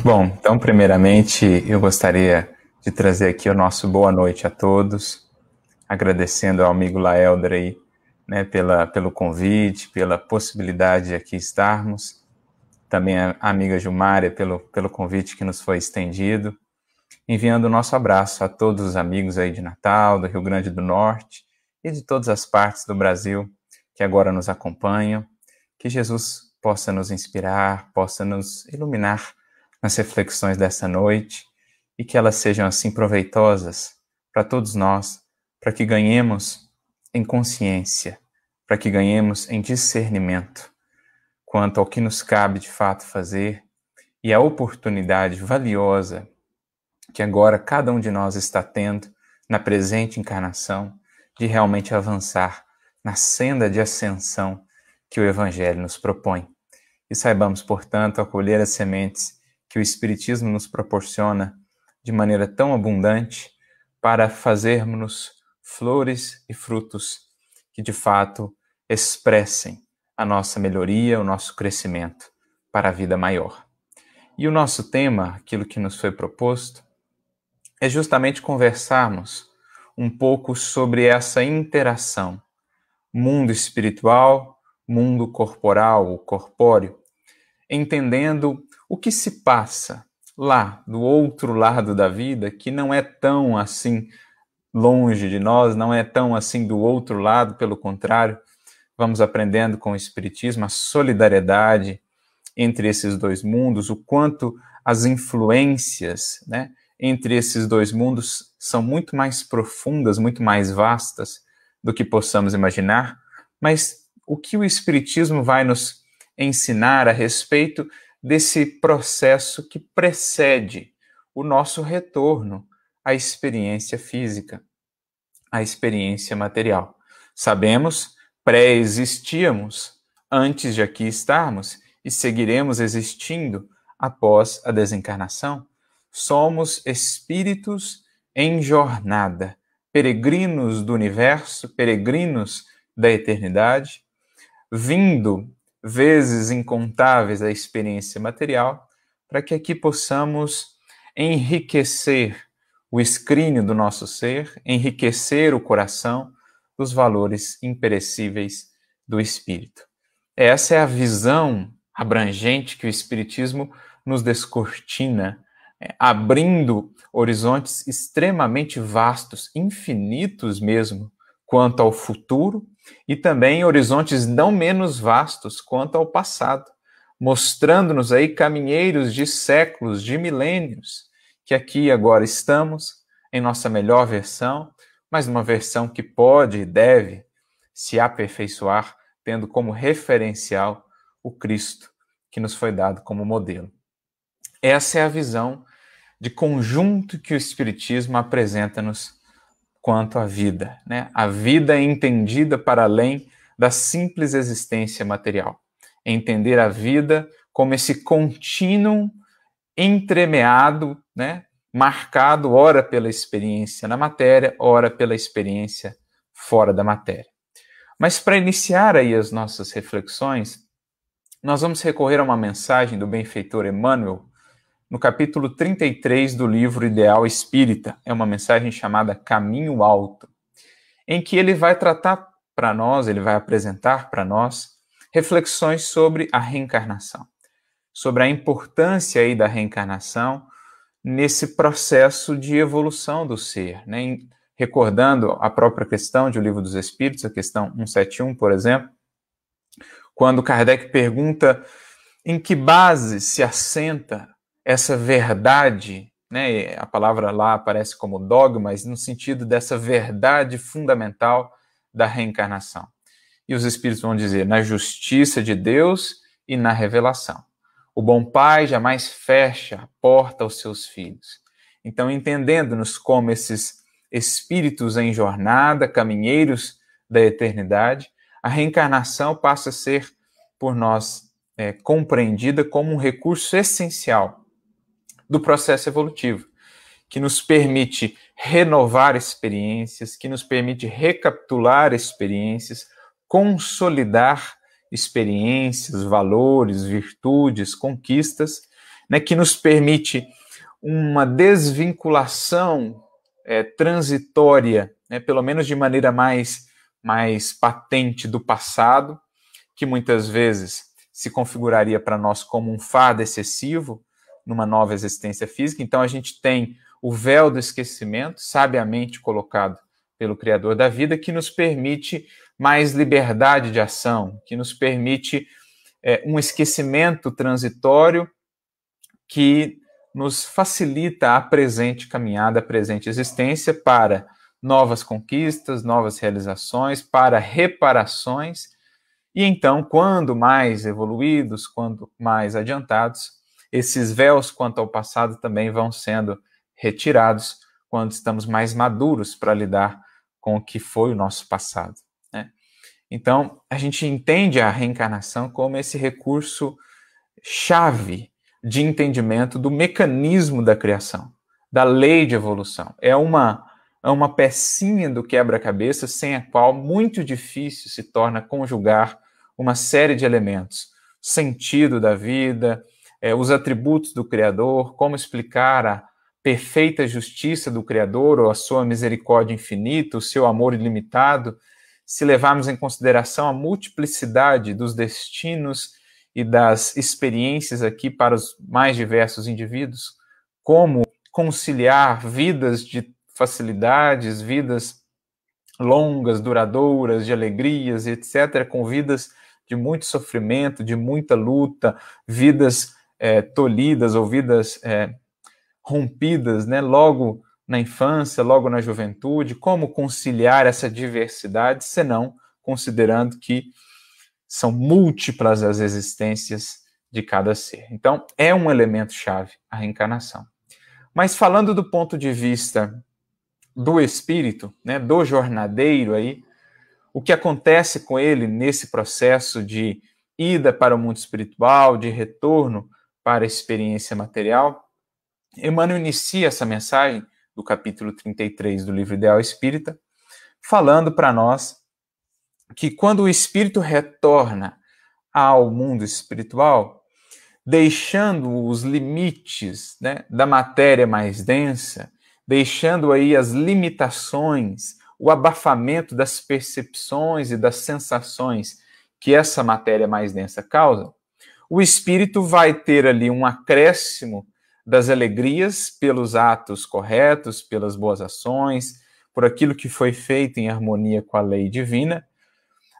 Bom, então, primeiramente, eu gostaria de trazer aqui o nosso boa noite a todos, agradecendo ao amigo Laelder aí, né, pela, pelo convite, pela possibilidade de aqui estarmos, também a amiga Gilmária pelo, pelo convite que nos foi estendido, enviando o nosso abraço a todos os amigos aí de Natal, do Rio Grande do Norte e de todas as partes do Brasil que agora nos acompanham, que Jesus possa nos inspirar, possa nos iluminar nas reflexões dessa noite e que elas sejam assim proveitosas para todos nós, para que ganhemos em consciência, para que ganhemos em discernimento quanto ao que nos cabe de fato fazer e a oportunidade valiosa que agora cada um de nós está tendo na presente encarnação de realmente avançar na senda de ascensão que o Evangelho nos propõe. E saibamos, portanto, acolher as sementes que o Espiritismo nos proporciona de maneira tão abundante para fazermos flores e frutos que de fato expressem a nossa melhoria, o nosso crescimento para a vida maior. E o nosso tema, aquilo que nos foi proposto, é justamente conversarmos um pouco sobre essa interação mundo espiritual, mundo corporal, o corpóreo, entendendo o que se passa lá, do outro lado da vida, que não é tão assim longe de nós, não é tão assim do outro lado, pelo contrário, vamos aprendendo com o Espiritismo a solidariedade entre esses dois mundos, o quanto as influências né, entre esses dois mundos são muito mais profundas, muito mais vastas do que possamos imaginar, mas o que o Espiritismo vai nos ensinar a respeito desse processo que precede o nosso retorno à experiência física, à experiência material. Sabemos, pré-existíamos antes de aqui estarmos e seguiremos existindo após a desencarnação. Somos espíritos em jornada, peregrinos do universo, peregrinos da eternidade, vindo vezes incontáveis a experiência material, para que aqui possamos enriquecer o escrínio do nosso ser, enriquecer o coração dos valores imperecíveis do espírito. Essa é a visão abrangente que o Espiritismo nos descortina, é, abrindo horizontes extremamente vastos, infinitos mesmo, quanto ao futuro e também horizontes não menos vastos quanto ao passado, mostrando-nos aí caminheiros de séculos, de milênios, que aqui agora estamos em nossa melhor versão, mas numa versão que pode e deve se aperfeiçoar, tendo como referencial o Cristo que nos foi dado como modelo. Essa é a visão de conjunto que o Espiritismo apresenta-nos quanto à vida, né? A vida é entendida para além da simples existência material. Entender a vida como esse contínuo entremeado, né? Marcado ora pela experiência na matéria, ora pela experiência fora da matéria. Mas para iniciar aí as nossas reflexões, nós vamos recorrer a uma mensagem do benfeitor Emmanuel no capítulo 33 do livro Ideal Espírita. É uma mensagem chamada Caminho Alto, em que ele vai tratar para nós, ele vai apresentar para nós reflexões sobre a reencarnação, sobre a importância aí da reencarnação nesse processo de evolução do ser, né? recordando a própria questão de O Livro dos Espíritos, a questão 171, por exemplo, quando Kardec pergunta em que base se assenta essa verdade, né? A palavra lá aparece como dogma, mas no sentido dessa verdade fundamental da reencarnação. E os espíritos vão dizer na justiça de Deus e na revelação. O bom pai jamais fecha a porta aos seus filhos. Então, entendendo-nos como esses espíritos em jornada, caminheiros da eternidade, a reencarnação passa a ser por nós é, compreendida como um recurso essencial do processo evolutivo, que nos permite renovar experiências, que nos permite recapitular experiências, consolidar experiências, valores, virtudes, conquistas né, que nos permite uma desvinculação é, transitória, né, pelo menos de maneira mais, mais patente do passado, que muitas vezes se configuraria para nós como um fardo excessivo numa nova existência física. Então a gente tem o véu do esquecimento, sabiamente colocado pelo Criador da vida, que nos permite mais liberdade de ação, que nos permite é, um esquecimento transitório que nos facilita a presente caminhada, a presente existência para novas conquistas, novas realizações, para reparações. E então, quando mais evoluídos, quando mais adiantados, esses véus quanto ao passado também vão sendo retirados quando estamos mais maduros para lidar com o que foi o nosso passado. Né? Então, a gente entende a reencarnação como esse recurso chave de entendimento do mecanismo da criação, da lei de evolução. É uma, é uma pecinha do quebra-cabeça sem a qual muito difícil se torna conjugar uma série de elementos. Sentido da vida, é, os atributos do Criador, como explicar a perfeita justiça do Criador ou a sua misericórdia infinita, o seu amor ilimitado, se levarmos em consideração a multiplicidade dos destinos e das experiências aqui para os mais diversos indivíduos, como conciliar vidas de facilidades, vidas longas, duradouras, de alegrias, etc., com vidas de muito sofrimento, de muita luta, vidas é, tolhidas ou vidas é, rompidas, né, logo na infância, logo na juventude, como conciliar essa diversidade, senão considerando que são múltiplas as existências de cada ser. Então, é um elemento chave a reencarnação. Mas falando do ponto de vista do espírito, né, do jornadeiro aí, o que acontece com ele nesse processo de ida para o mundo espiritual, de retorno para a experiência material, Emmanuel inicia essa mensagem do capítulo 33 do livro Ideal Espírita, falando para nós que quando o espírito retorna ao mundo espiritual, deixando os limites né, da matéria mais densa, deixando aí as limitações, o abafamento das percepções e das sensações que essa matéria mais densa causa, o espírito vai ter ali um acréscimo das alegrias pelos atos corretos, pelas boas ações, por aquilo que foi feito em harmonia com a lei divina,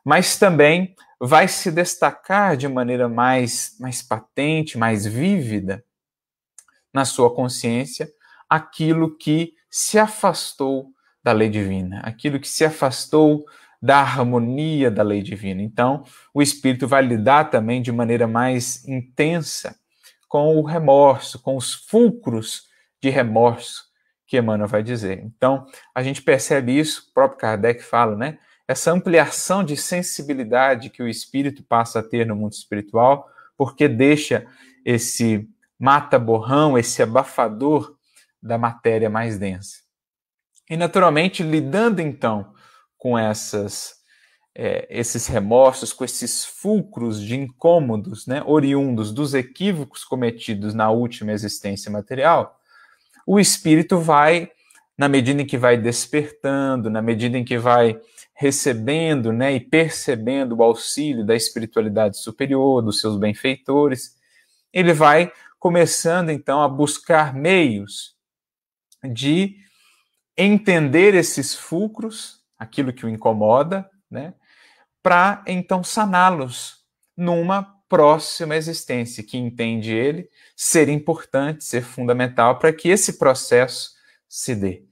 mas também vai se destacar de maneira mais, mais patente, mais vívida na sua consciência aquilo que se afastou da lei divina, aquilo que se afastou da harmonia da lei divina. Então, o espírito vai lidar também de maneira mais intensa com o remorso, com os fulcros de remorso que Emmanuel vai dizer. Então, a gente percebe isso, o próprio Kardec fala, né? essa ampliação de sensibilidade que o espírito passa a ter no mundo espiritual, porque deixa esse mata-borrão, esse abafador da matéria mais densa. E, naturalmente, lidando então com essas, é, esses remorsos, com esses fulcros de incômodos, né, oriundos dos equívocos cometidos na última existência material, o espírito vai, na medida em que vai despertando, na medida em que vai recebendo né, e percebendo o auxílio da espiritualidade superior, dos seus benfeitores, ele vai começando então a buscar meios de entender esses fulcros, aquilo que o incomoda, né, para então saná-los numa próxima existência que entende ele ser importante, ser fundamental para que esse processo se dê.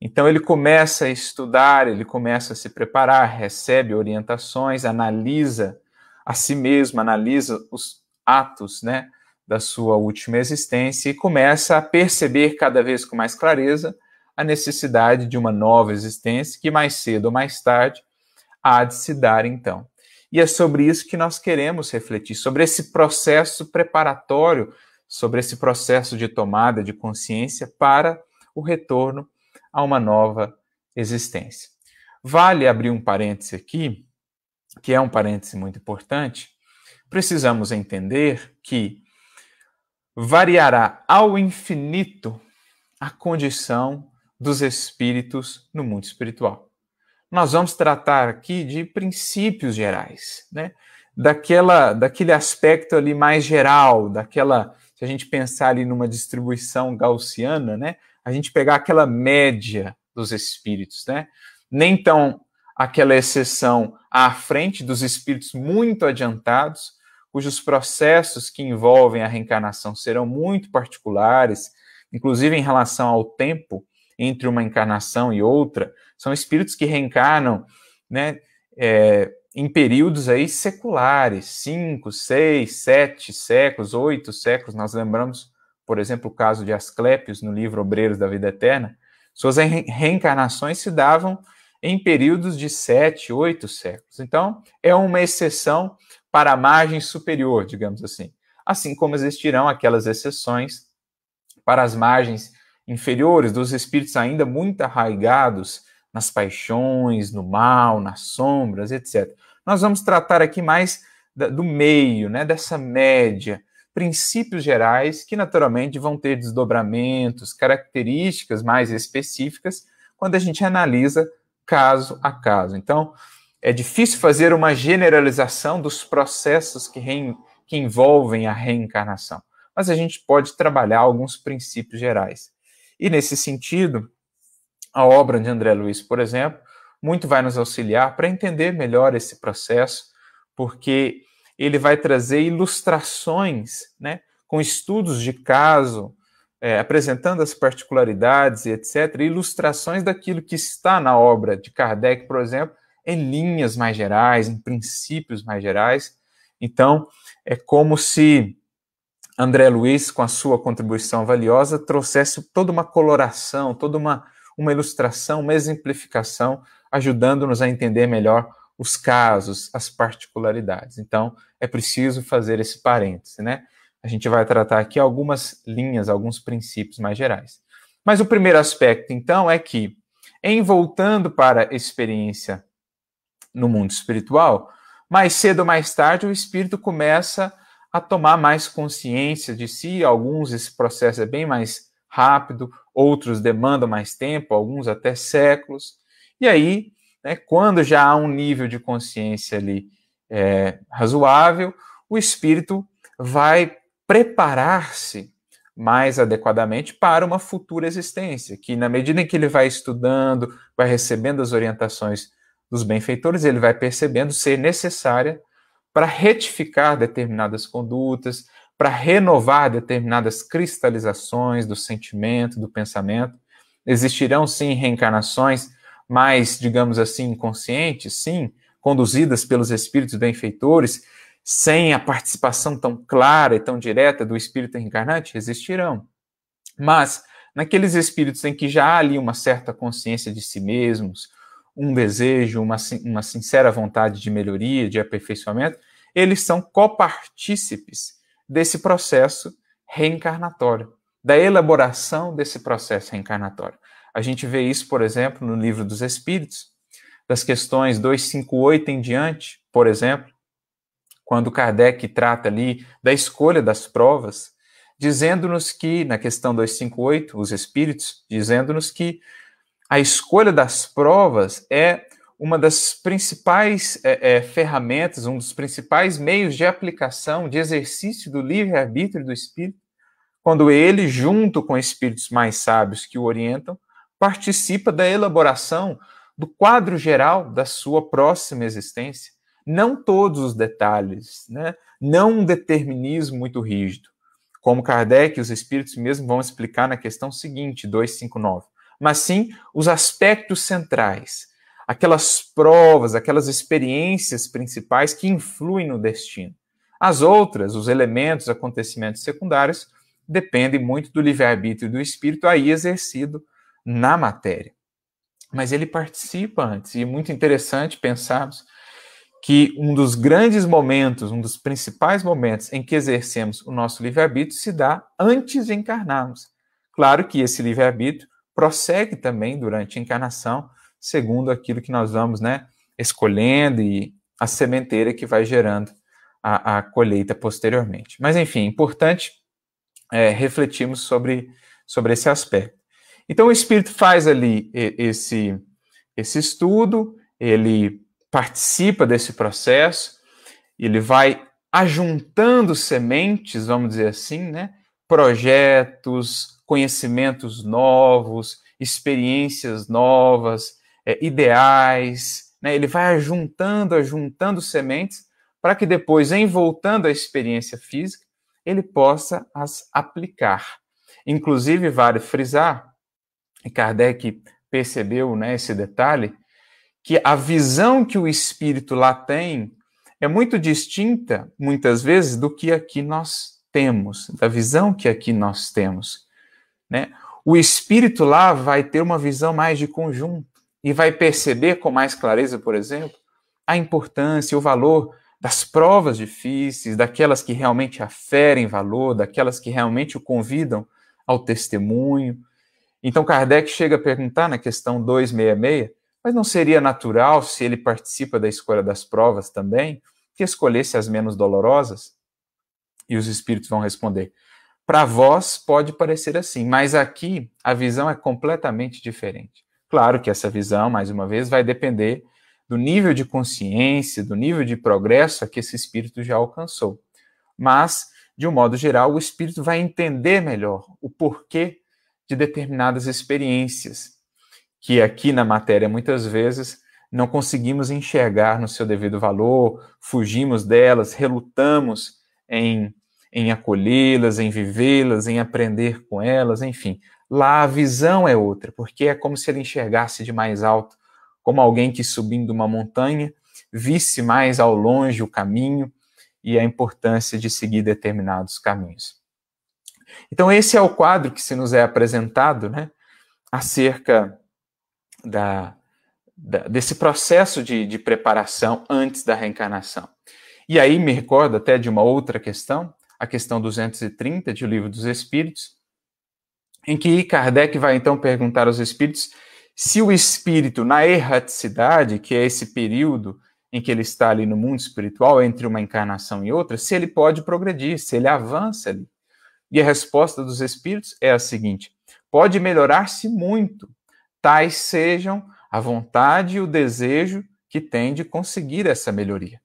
Então ele começa a estudar, ele começa a se preparar, recebe orientações, analisa a si mesmo, analisa os atos, né, da sua última existência e começa a perceber cada vez com mais clareza a necessidade de uma nova existência que mais cedo ou mais tarde há de se dar então. E é sobre isso que nós queremos refletir, sobre esse processo preparatório, sobre esse processo de tomada de consciência para o retorno a uma nova existência. Vale abrir um parêntese aqui, que é um parêntese muito importante. Precisamos entender que variará ao infinito a condição dos espíritos no mundo espiritual. Nós vamos tratar aqui de princípios gerais, né? Daquela, daquele aspecto ali mais geral, daquela, se a gente pensar ali numa distribuição gaussiana, né? A gente pegar aquela média dos espíritos, né? Nem tão aquela exceção à frente dos espíritos muito adiantados, cujos processos que envolvem a reencarnação serão muito particulares, inclusive em relação ao tempo entre uma encarnação e outra, são espíritos que reencarnam né, é, em períodos aí seculares, cinco, seis, sete séculos, oito séculos. Nós lembramos, por exemplo, o caso de Asclépios no livro Obreiros da Vida Eterna. Suas reencarnações se davam em períodos de sete, oito séculos. Então, é uma exceção para a margem superior, digamos assim. Assim como existirão aquelas exceções para as margens inferiores dos espíritos ainda muito arraigados nas paixões, no mal, nas sombras, etc. Nós vamos tratar aqui mais do meio, né, dessa média, princípios gerais que naturalmente vão ter desdobramentos, características mais específicas quando a gente analisa caso a caso. Então, é difícil fazer uma generalização dos processos que, re... que envolvem a reencarnação, mas a gente pode trabalhar alguns princípios gerais. E nesse sentido, a obra de André Luiz, por exemplo, muito vai nos auxiliar para entender melhor esse processo, porque ele vai trazer ilustrações, né, com estudos de caso, é, apresentando as particularidades e etc., ilustrações daquilo que está na obra de Kardec, por exemplo, em linhas mais gerais, em princípios mais gerais. Então, é como se André Luiz, com a sua contribuição valiosa, trouxesse toda uma coloração, toda uma, uma ilustração, uma exemplificação, ajudando-nos a entender melhor os casos, as particularidades. Então, é preciso fazer esse parêntese, né? A gente vai tratar aqui algumas linhas, alguns princípios mais gerais. Mas o primeiro aspecto, então, é que, em voltando para a experiência no mundo espiritual, mais cedo ou mais tarde o espírito começa a tomar mais consciência de si. Alguns esse processo é bem mais rápido, outros demandam mais tempo, alguns até séculos. E aí, né, quando já há um nível de consciência ali é, razoável, o espírito vai preparar-se mais adequadamente para uma futura existência, que na medida em que ele vai estudando, vai recebendo as orientações dos benfeitores, ele vai percebendo ser necessária para retificar determinadas condutas, para renovar determinadas cristalizações do sentimento, do pensamento. Existirão sim reencarnações mais, digamos assim, inconscientes, sim, conduzidas pelos espíritos benfeitores, sem a participação tão clara e tão direta do espírito reencarnante? Existirão. Mas, naqueles espíritos em que já há ali uma certa consciência de si mesmos, um desejo, uma, uma sincera vontade de melhoria, de aperfeiçoamento, eles são copartícipes desse processo reencarnatório, da elaboração desse processo reencarnatório. A gente vê isso, por exemplo, no Livro dos Espíritos, das questões 258 em diante, por exemplo, quando Kardec trata ali da escolha das provas, dizendo-nos que, na questão 258, os Espíritos, dizendo-nos que a escolha das provas é uma das principais é, é, ferramentas, um dos principais meios de aplicação, de exercício do livre-arbítrio do espírito, quando ele, junto com espíritos mais sábios que o orientam, participa da elaboração do quadro geral da sua próxima existência. Não todos os detalhes, né? não um determinismo muito rígido, como Kardec e os espíritos mesmo vão explicar na questão seguinte, 259 mas sim os aspectos centrais, aquelas provas, aquelas experiências principais que influem no destino. As outras, os elementos, acontecimentos secundários, dependem muito do livre-arbítrio do espírito aí exercido na matéria. Mas ele participa antes, e é muito interessante pensarmos que um dos grandes momentos, um dos principais momentos em que exercemos o nosso livre-arbítrio se dá antes de encarnarmos. Claro que esse livre-arbítrio prossegue também durante a encarnação, segundo aquilo que nós vamos né, escolhendo e a sementeira que vai gerando a, a colheita posteriormente. Mas, enfim, importante é, refletirmos sobre, sobre esse aspecto. Então, o Espírito faz ali esse, esse estudo, ele participa desse processo, ele vai ajuntando sementes, vamos dizer assim, né? projetos, conhecimentos novos, experiências novas, é, ideais, né? ele vai ajuntando, ajuntando sementes para que depois, em voltando à experiência física, ele possa as aplicar. Inclusive, vale frisar, e Kardec percebeu né, esse detalhe, que a visão que o espírito lá tem é muito distinta, muitas vezes, do que aqui nós temos, da visão que aqui nós temos. Né? O espírito lá vai ter uma visão mais de conjunto e vai perceber com mais clareza, por exemplo, a importância, o valor das provas difíceis, daquelas que realmente aferem valor, daquelas que realmente o convidam ao testemunho. Então Kardec chega a perguntar na questão 266, mas não seria natural, se ele participa da escolha das provas também, que escolhesse as menos dolorosas? E os espíritos vão responder: para vós pode parecer assim, mas aqui a visão é completamente diferente. Claro que essa visão, mais uma vez, vai depender do nível de consciência, do nível de progresso a que esse espírito já alcançou. Mas, de um modo geral, o espírito vai entender melhor o porquê de determinadas experiências, que aqui na matéria muitas vezes não conseguimos enxergar no seu devido valor, fugimos delas, relutamos em, em acolhê-las, em vivê-las, em aprender com elas, enfim. Lá a visão é outra, porque é como se ele enxergasse de mais alto como alguém que subindo uma montanha visse mais ao longe o caminho e a importância de seguir determinados caminhos. Então, esse é o quadro que se nos é apresentado né, acerca da, da, desse processo de, de preparação antes da reencarnação. E aí me recordo até de uma outra questão, a questão 230 de O Livro dos Espíritos, em que Kardec vai então perguntar aos espíritos se o espírito, na erraticidade, que é esse período em que ele está ali no mundo espiritual, entre uma encarnação e outra, se ele pode progredir, se ele avança ali. E a resposta dos espíritos é a seguinte: pode melhorar-se muito, tais sejam a vontade e o desejo que tem de conseguir essa melhoria.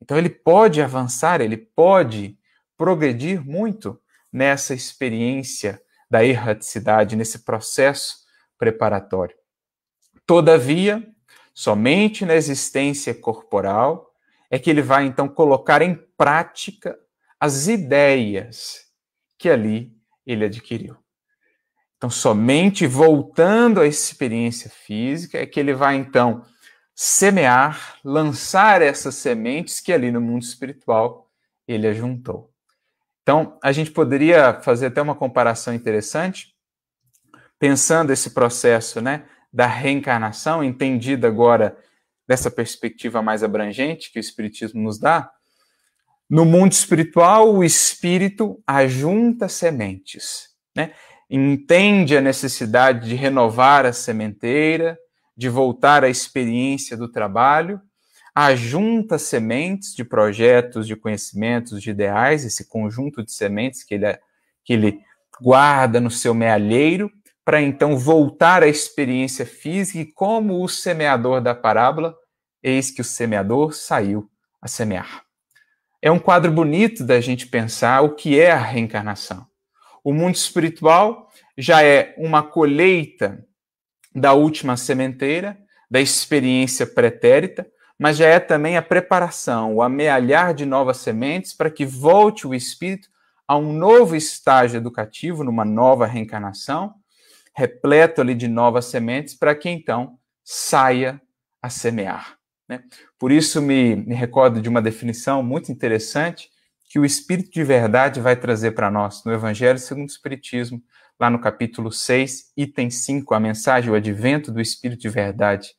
Então ele pode avançar, ele pode progredir muito nessa experiência da erraticidade, nesse processo preparatório. Todavia, somente na existência corporal é que ele vai então colocar em prática as ideias que ali ele adquiriu. Então, somente voltando à experiência física é que ele vai então semear, lançar essas sementes que ali no mundo espiritual ele ajuntou. Então, a gente poderia fazer até uma comparação interessante, pensando esse processo, né? da reencarnação, entendida agora dessa perspectiva mais abrangente que o Espiritismo nos dá, no mundo espiritual, o espírito ajunta sementes, né? entende a necessidade de renovar a sementeira, de voltar à experiência do trabalho, ajunta sementes de projetos, de conhecimentos, de ideais, esse conjunto de sementes que ele, que ele guarda no seu mealheiro, para então voltar à experiência física e como o semeador da parábola, eis que o semeador saiu a semear. É um quadro bonito da gente pensar o que é a reencarnação. O mundo espiritual já é uma colheita da última sementeira, da experiência pretérita, mas já é também a preparação, o amealhar de novas sementes para que volte o espírito a um novo estágio educativo, numa nova reencarnação, repleto ali de novas sementes, para que então saia a semear. Né? Por isso, me, me recordo de uma definição muito interessante que o Espírito de Verdade vai trazer para nós no Evangelho segundo o Espiritismo, lá no capítulo 6, item 5, a mensagem, o advento do Espírito de Verdade,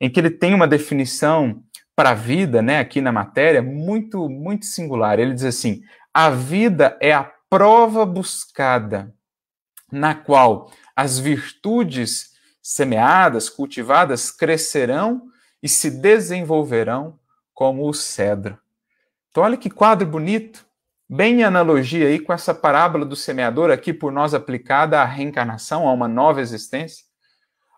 em que ele tem uma definição para a vida, né, aqui na matéria, muito, muito singular. Ele diz assim: a vida é a prova buscada, na qual as virtudes semeadas, cultivadas, crescerão e se desenvolverão como o cedro. Então, olha que quadro bonito bem em analogia aí com essa parábola do semeador aqui por nós aplicada à reencarnação, a uma nova existência.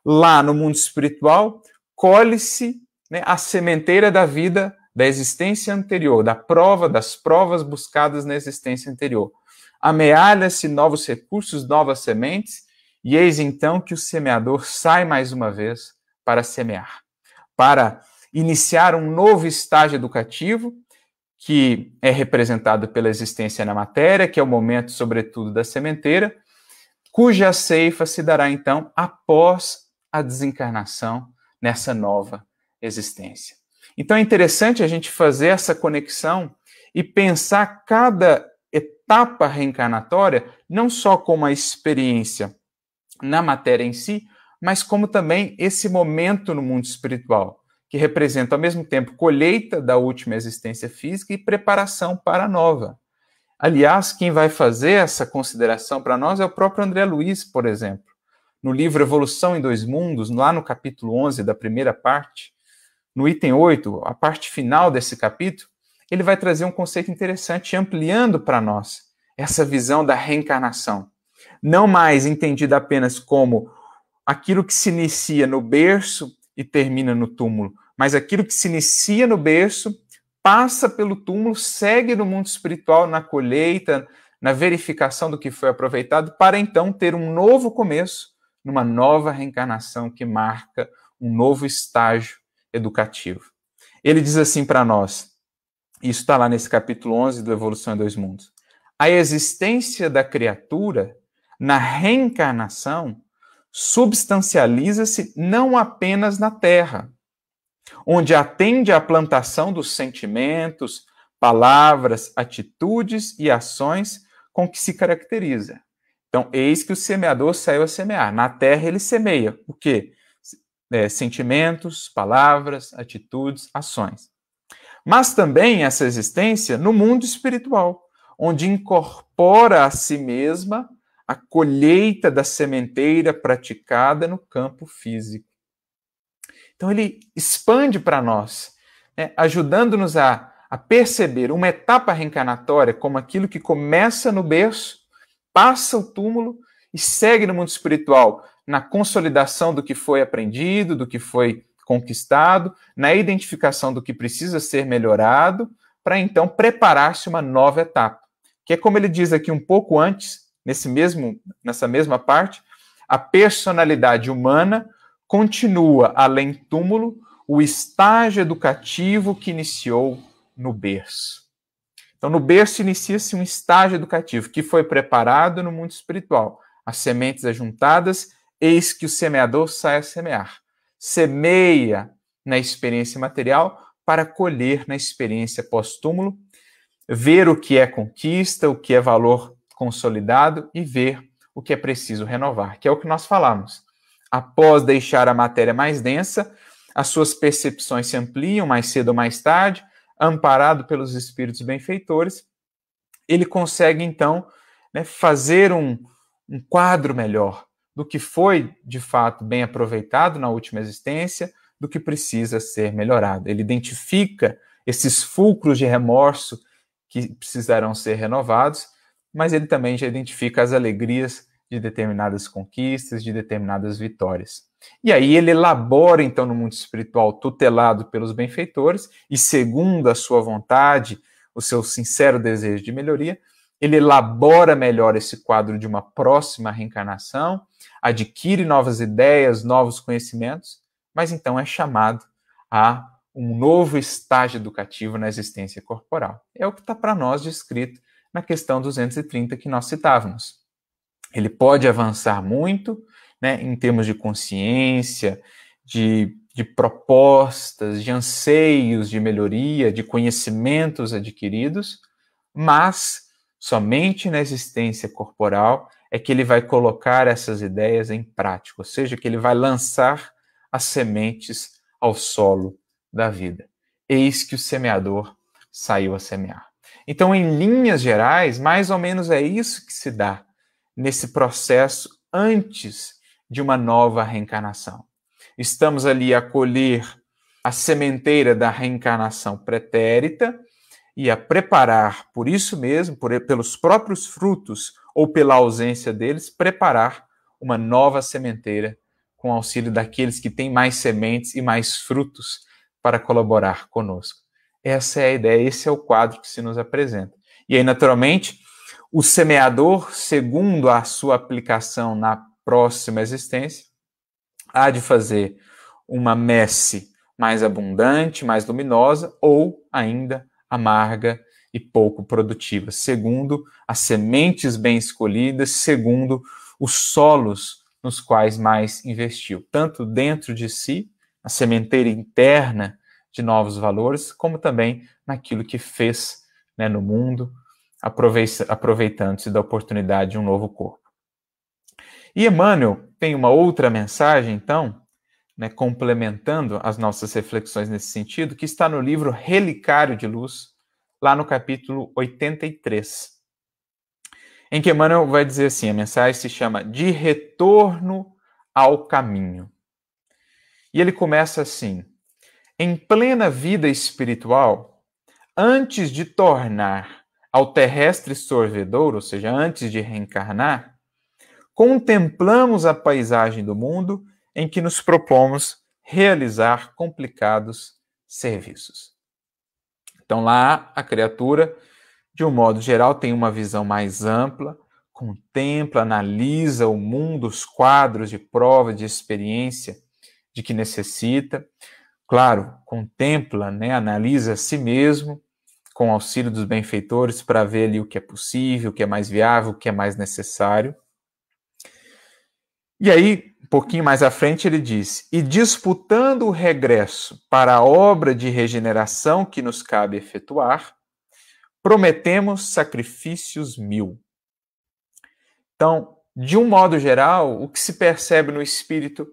Lá no mundo espiritual, colhe-se né, a sementeira da vida da existência anterior, da prova, das provas buscadas na existência anterior. Amealha-se novos recursos, novas sementes, e eis então que o semeador sai mais uma vez para semear, para iniciar um novo estágio educativo, que é representado pela existência na matéria, que é o momento, sobretudo, da sementeira, cuja ceifa se dará então após a desencarnação nessa nova existência. Então é interessante a gente fazer essa conexão e pensar cada etapa reencarnatória não só como a experiência na matéria em si, mas como também esse momento no mundo espiritual, que representa ao mesmo tempo colheita da última existência física e preparação para a nova. Aliás, quem vai fazer essa consideração para nós é o próprio André Luiz, por exemplo. No livro Evolução em Dois Mundos, lá no capítulo 11 da primeira parte, no item 8, a parte final desse capítulo, ele vai trazer um conceito interessante, ampliando para nós essa visão da reencarnação. Não mais entendida apenas como aquilo que se inicia no berço e termina no túmulo, mas aquilo que se inicia no berço, passa pelo túmulo, segue no mundo espiritual, na colheita, na verificação do que foi aproveitado, para então ter um novo começo, numa nova reencarnação que marca um novo estágio educativo. Ele diz assim para nós, isso está lá nesse capítulo 11 do Evolução em Dois Mundos. A existência da criatura na reencarnação substancializa-se não apenas na Terra, onde atende à plantação dos sentimentos, palavras, atitudes e ações com que se caracteriza. Então, eis que o semeador saiu a semear. Na terra ele semeia o quê? é, sentimentos, palavras, atitudes, ações. Mas também essa existência no mundo espiritual, onde incorpora a si mesma a colheita da sementeira praticada no campo físico. Então ele expande para nós, né, ajudando-nos a, a perceber uma etapa reencarnatória como aquilo que começa no berço, passa o túmulo e segue no mundo espiritual, na consolidação do que foi aprendido, do que foi conquistado, na identificação do que precisa ser melhorado, para então preparar-se uma nova etapa. Que é como ele diz aqui um pouco antes, nesse mesmo, nessa mesma parte, a personalidade humana continua além túmulo o estágio educativo que iniciou no berço. Então, no berço inicia-se um estágio educativo que foi preparado no mundo espiritual. As sementes ajuntadas eis que o semeador sai a semear. Semeia na experiência material para colher na experiência pós-túmulo, ver o que é conquista, o que é valor consolidado e ver o que é preciso renovar, que é o que nós falamos. Após deixar a matéria mais densa, as suas percepções se ampliam mais cedo ou mais tarde, amparado pelos espíritos benfeitores, ele consegue então né, fazer um, um quadro melhor, do que foi de fato bem aproveitado na última existência, do que precisa ser melhorado. Ele identifica esses fulcros de remorso que precisarão ser renovados, mas ele também já identifica as alegrias de determinadas conquistas, de determinadas vitórias. E aí ele elabora, então, no mundo espiritual, tutelado pelos benfeitores e segundo a sua vontade, o seu sincero desejo de melhoria, ele elabora melhor esse quadro de uma próxima reencarnação, adquire novas ideias, novos conhecimentos, mas então é chamado a um novo estágio educativo na existência corporal. É o que está para nós descrito na questão 230 que nós citávamos. Ele pode avançar muito né, em termos de consciência, de, de propostas, de anseios de melhoria, de conhecimentos adquiridos, mas Somente na existência corporal é que ele vai colocar essas ideias em prática, ou seja, que ele vai lançar as sementes ao solo da vida. Eis que o semeador saiu a semear. Então, em linhas gerais, mais ou menos é isso que se dá nesse processo antes de uma nova reencarnação. Estamos ali a colher a sementeira da reencarnação pretérita e a preparar, por isso mesmo, por, pelos próprios frutos ou pela ausência deles, preparar uma nova sementeira com auxílio daqueles que têm mais sementes e mais frutos para colaborar conosco. Essa é a ideia, esse é o quadro que se nos apresenta. E aí, naturalmente, o semeador, segundo a sua aplicação na próxima existência, há de fazer uma messe mais abundante, mais luminosa, ou ainda amarga e pouco produtiva, segundo as sementes bem escolhidas, segundo os solos nos quais mais investiu, tanto dentro de si, a sementeira interna de novos valores, como também naquilo que fez né, no mundo, aproveitando-se da oportunidade de um novo corpo. E Emmanuel tem uma outra mensagem, então, né, complementando as nossas reflexões nesse sentido, que está no livro Relicário de Luz, lá no capítulo 83, em que Emmanuel vai dizer assim: a mensagem se chama De Retorno ao Caminho. E ele começa assim: em plena vida espiritual, antes de tornar ao terrestre sorvedor, ou seja, antes de reencarnar, contemplamos a paisagem do mundo em que nos propomos realizar complicados serviços. Então, lá, a criatura, de um modo geral, tem uma visão mais ampla, contempla, analisa o mundo, os quadros de prova, de experiência de que necessita. Claro, contempla, né, analisa a si mesmo, com auxílio dos benfeitores, para ver ali o que é possível, o que é mais viável, o que é mais necessário. E aí, um pouquinho mais à frente, ele diz: E disputando o regresso para a obra de regeneração que nos cabe efetuar, prometemos sacrifícios mil. Então, de um modo geral, o que se percebe no espírito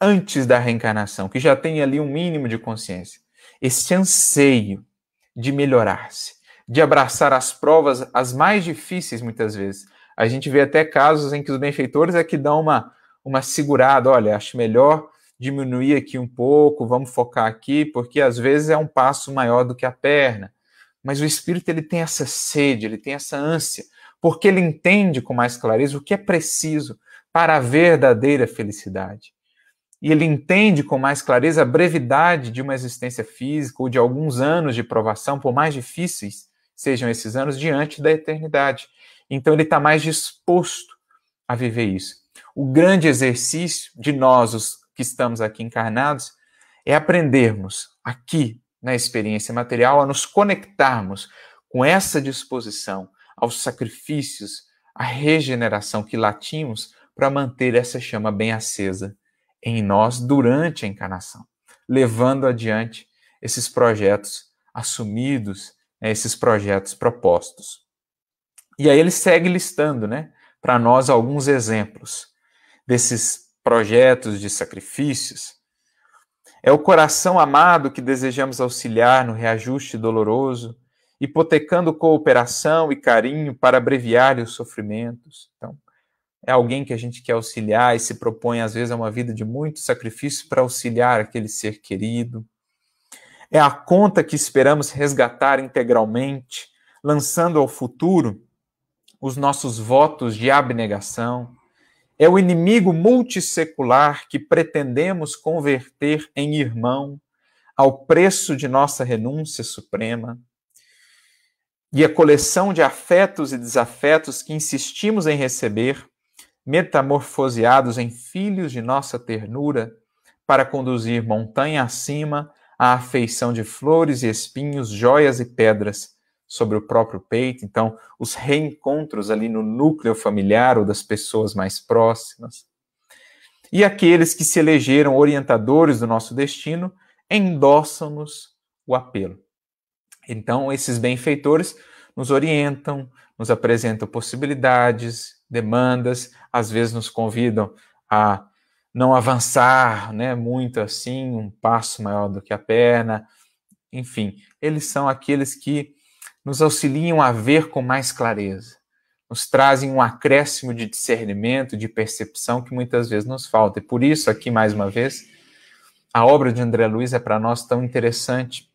antes da reencarnação, que já tem ali um mínimo de consciência, esse anseio de melhorar-se, de abraçar as provas, as mais difíceis muitas vezes. A gente vê até casos em que os benfeitores é que dão uma uma segurada, olha, acho melhor diminuir aqui um pouco, vamos focar aqui, porque às vezes é um passo maior do que a perna. Mas o espírito ele tem essa sede, ele tem essa ânsia, porque ele entende com mais clareza o que é preciso para a verdadeira felicidade. E ele entende com mais clareza a brevidade de uma existência física ou de alguns anos de provação, por mais difíceis sejam esses anos, diante da eternidade. Então ele está mais disposto a viver isso. O grande exercício de nós, os que estamos aqui encarnados, é aprendermos aqui na experiência material a nos conectarmos com essa disposição aos sacrifícios, à regeneração que latimos para manter essa chama bem acesa em nós durante a encarnação, levando adiante esses projetos assumidos, né, esses projetos propostos. E aí ele segue listando, né, para nós alguns exemplos desses projetos de sacrifícios. É o coração amado que desejamos auxiliar no reajuste doloroso, hipotecando cooperação e carinho para abreviar os sofrimentos. Então, é alguém que a gente quer auxiliar e se propõe, às vezes, a uma vida de muito sacrifício para auxiliar aquele ser querido. É a conta que esperamos resgatar integralmente, lançando ao futuro os nossos votos de abnegação, é o inimigo multissecular que pretendemos converter em irmão ao preço de nossa renúncia suprema. E a coleção de afetos e desafetos que insistimos em receber, metamorfoseados em filhos de nossa ternura, para conduzir montanha acima a afeição de flores e espinhos, joias e pedras sobre o próprio peito, então os reencontros ali no núcleo familiar ou das pessoas mais próximas. E aqueles que se elegeram orientadores do nosso destino endossam-nos o apelo. Então, esses benfeitores nos orientam, nos apresentam possibilidades, demandas, às vezes nos convidam a não avançar né, muito assim, um passo maior do que a perna. Enfim, eles são aqueles que nos auxiliam a ver com mais clareza, nos trazem um acréscimo de discernimento, de percepção que muitas vezes nos falta. E por isso, aqui mais uma vez, a obra de André Luiz é para nós tão interessante,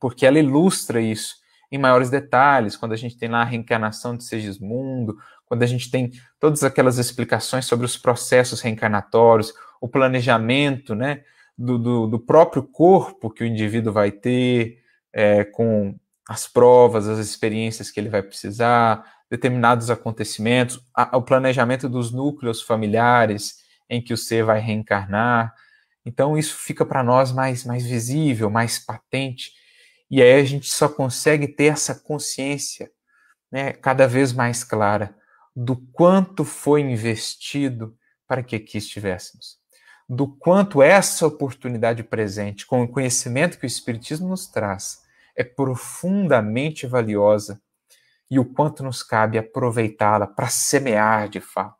porque ela ilustra isso. em maiores detalhes, quando a gente tem lá a reencarnação de Segismundo, quando a gente tem todas aquelas explicações sobre os processos reencarnatórios, o planejamento né, do, do, do próprio corpo que o indivíduo vai ter, é, com as provas, as experiências que ele vai precisar, determinados acontecimentos, a, o planejamento dos núcleos familiares em que o ser vai reencarnar. Então, isso fica para nós mais, mais visível, mais patente. E aí a gente só consegue ter essa consciência né, cada vez mais clara do quanto foi investido para que aqui estivéssemos. Do quanto essa oportunidade presente, com o conhecimento que o Espiritismo nos traz, é profundamente valiosa e o quanto nos cabe aproveitá-la para semear de fato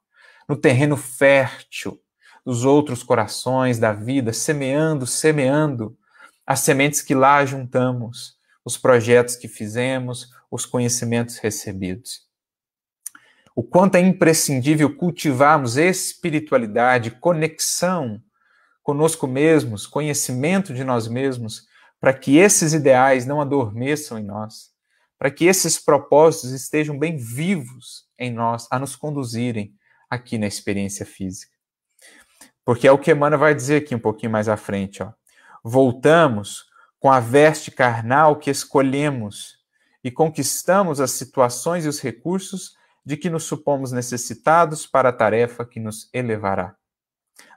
no terreno fértil dos outros corações da vida, semeando, semeando as sementes que lá juntamos, os projetos que fizemos, os conhecimentos recebidos. O quanto é imprescindível cultivarmos espiritualidade, conexão conosco mesmos, conhecimento de nós mesmos, para que esses ideais não adormeçam em nós, para que esses propósitos estejam bem vivos em nós, a nos conduzirem aqui na experiência física. Porque é o que Emmanuel vai dizer aqui um pouquinho mais à frente. Ó. Voltamos com a veste carnal que escolhemos e conquistamos as situações e os recursos de que nos supomos necessitados para a tarefa que nos elevará.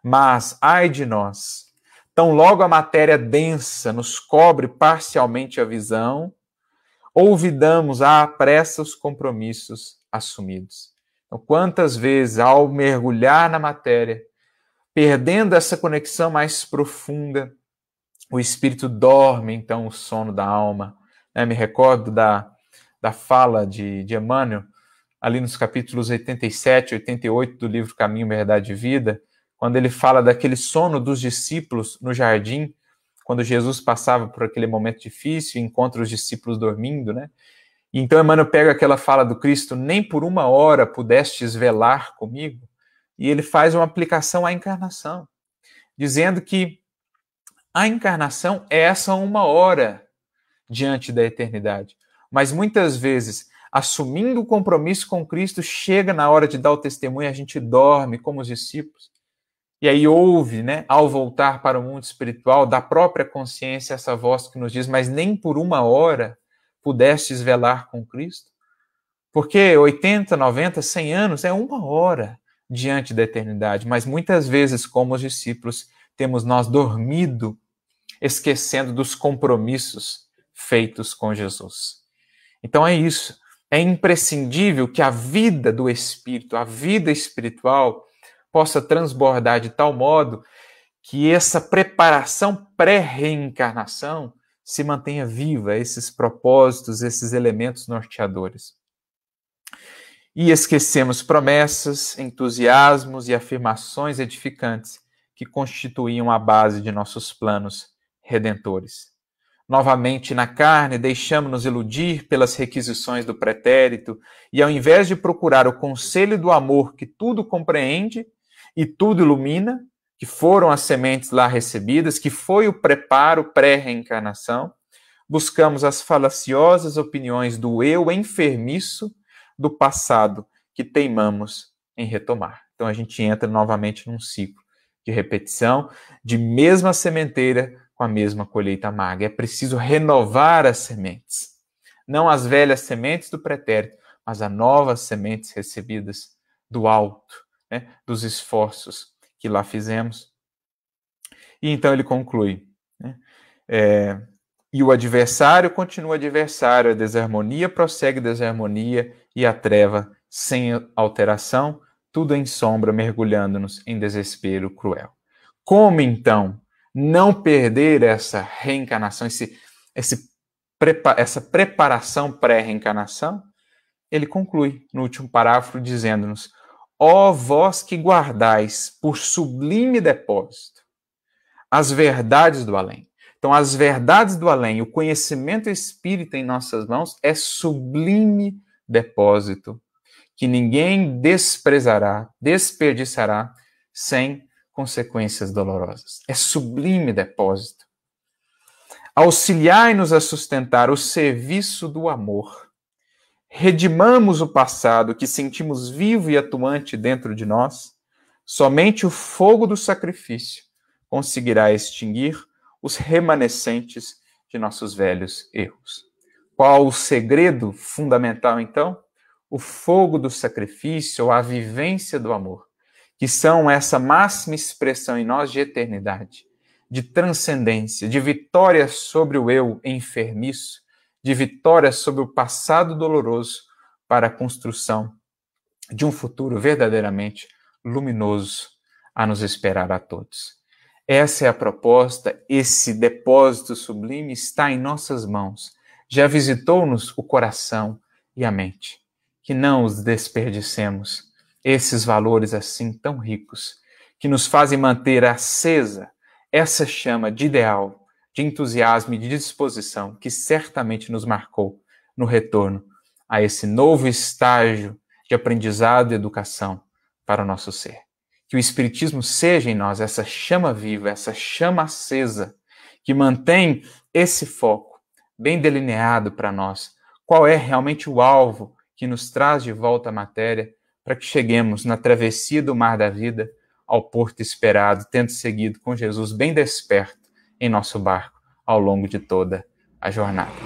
Mas, ai de nós, tão logo a matéria densa nos cobre parcialmente a visão, olvidamos à pressa os compromissos assumidos. Então, quantas vezes, ao mergulhar na matéria, perdendo essa conexão mais profunda, o espírito dorme, então, o sono da alma. Né? Me recordo da, da fala de, de Emmanuel, ali nos capítulos 87 e 88 do livro Caminho, Verdade e Vida, quando ele fala daquele sono dos discípulos no jardim, quando Jesus passava por aquele momento difícil encontra os discípulos dormindo, né? Então Emmanuel pega aquela fala do Cristo, nem por uma hora pudestes velar comigo, e ele faz uma aplicação à encarnação, dizendo que a encarnação é essa uma hora diante da eternidade. Mas muitas vezes, assumindo o compromisso com Cristo, chega na hora de dar o testemunho, a gente dorme como os discípulos. E aí ouve, né, ao voltar para o mundo espiritual, da própria consciência, essa voz que nos diz: Mas nem por uma hora pudestes velar com Cristo? Porque 80, 90, 100 anos é uma hora diante da eternidade, mas muitas vezes, como os discípulos, temos nós dormido, esquecendo dos compromissos feitos com Jesus. Então é isso. É imprescindível que a vida do espírito, a vida espiritual, possa transbordar de tal modo que essa preparação pré-reencarnação se mantenha viva, esses propósitos, esses elementos norteadores. E esquecemos promessas, entusiasmos e afirmações edificantes que constituíam a base de nossos planos redentores. Novamente na carne, deixamos-nos iludir pelas requisições do pretérito e, ao invés de procurar o conselho do amor que tudo compreende, e tudo ilumina, que foram as sementes lá recebidas, que foi o preparo pré-reencarnação. Buscamos as falaciosas opiniões do eu enfermiço do passado que teimamos em retomar. Então a gente entra novamente num ciclo de repetição, de mesma sementeira com a mesma colheita amarga. É preciso renovar as sementes. Não as velhas sementes do pretérito, mas as novas sementes recebidas do alto né, dos esforços que lá fizemos. E então ele conclui: né, é, e o adversário continua adversário, a desarmonia prossegue desarmonia, e a treva sem alteração, tudo em sombra, mergulhando-nos em desespero cruel. Como então não perder essa reencarnação, esse, esse, essa preparação pré-reencarnação? Ele conclui no último parágrafo dizendo-nos: Ó vós que guardais por sublime depósito as verdades do além. Então, as verdades do além, o conhecimento espírita em nossas mãos é sublime depósito que ninguém desprezará, desperdiçará sem consequências dolorosas. É sublime depósito. Auxiliai-nos a sustentar o serviço do amor. Redimamos o passado que sentimos vivo e atuante dentro de nós. Somente o fogo do sacrifício conseguirá extinguir os remanescentes de nossos velhos erros. Qual o segredo fundamental, então? O fogo do sacrifício, ou a vivência do amor, que são essa máxima expressão em nós de eternidade, de transcendência, de vitória sobre o eu enfermiço, de vitória sobre o passado doloroso para a construção de um futuro verdadeiramente luminoso a nos esperar a todos. Essa é a proposta, esse depósito sublime está em nossas mãos. Já visitou-nos o coração e a mente. Que não os desperdicemos, esses valores assim tão ricos, que nos fazem manter acesa essa chama de ideal, de entusiasmo e de disposição que certamente nos marcou no retorno a esse novo estágio de aprendizado e educação para o nosso ser que o Espiritismo seja em nós essa chama viva, essa chama acesa, que mantém esse foco bem delineado para nós. Qual é realmente o alvo que nos traz de volta à matéria para que cheguemos na travessia do mar da vida ao porto esperado, tendo seguido com Jesus bem desperto em nosso barco ao longo de toda a jornada.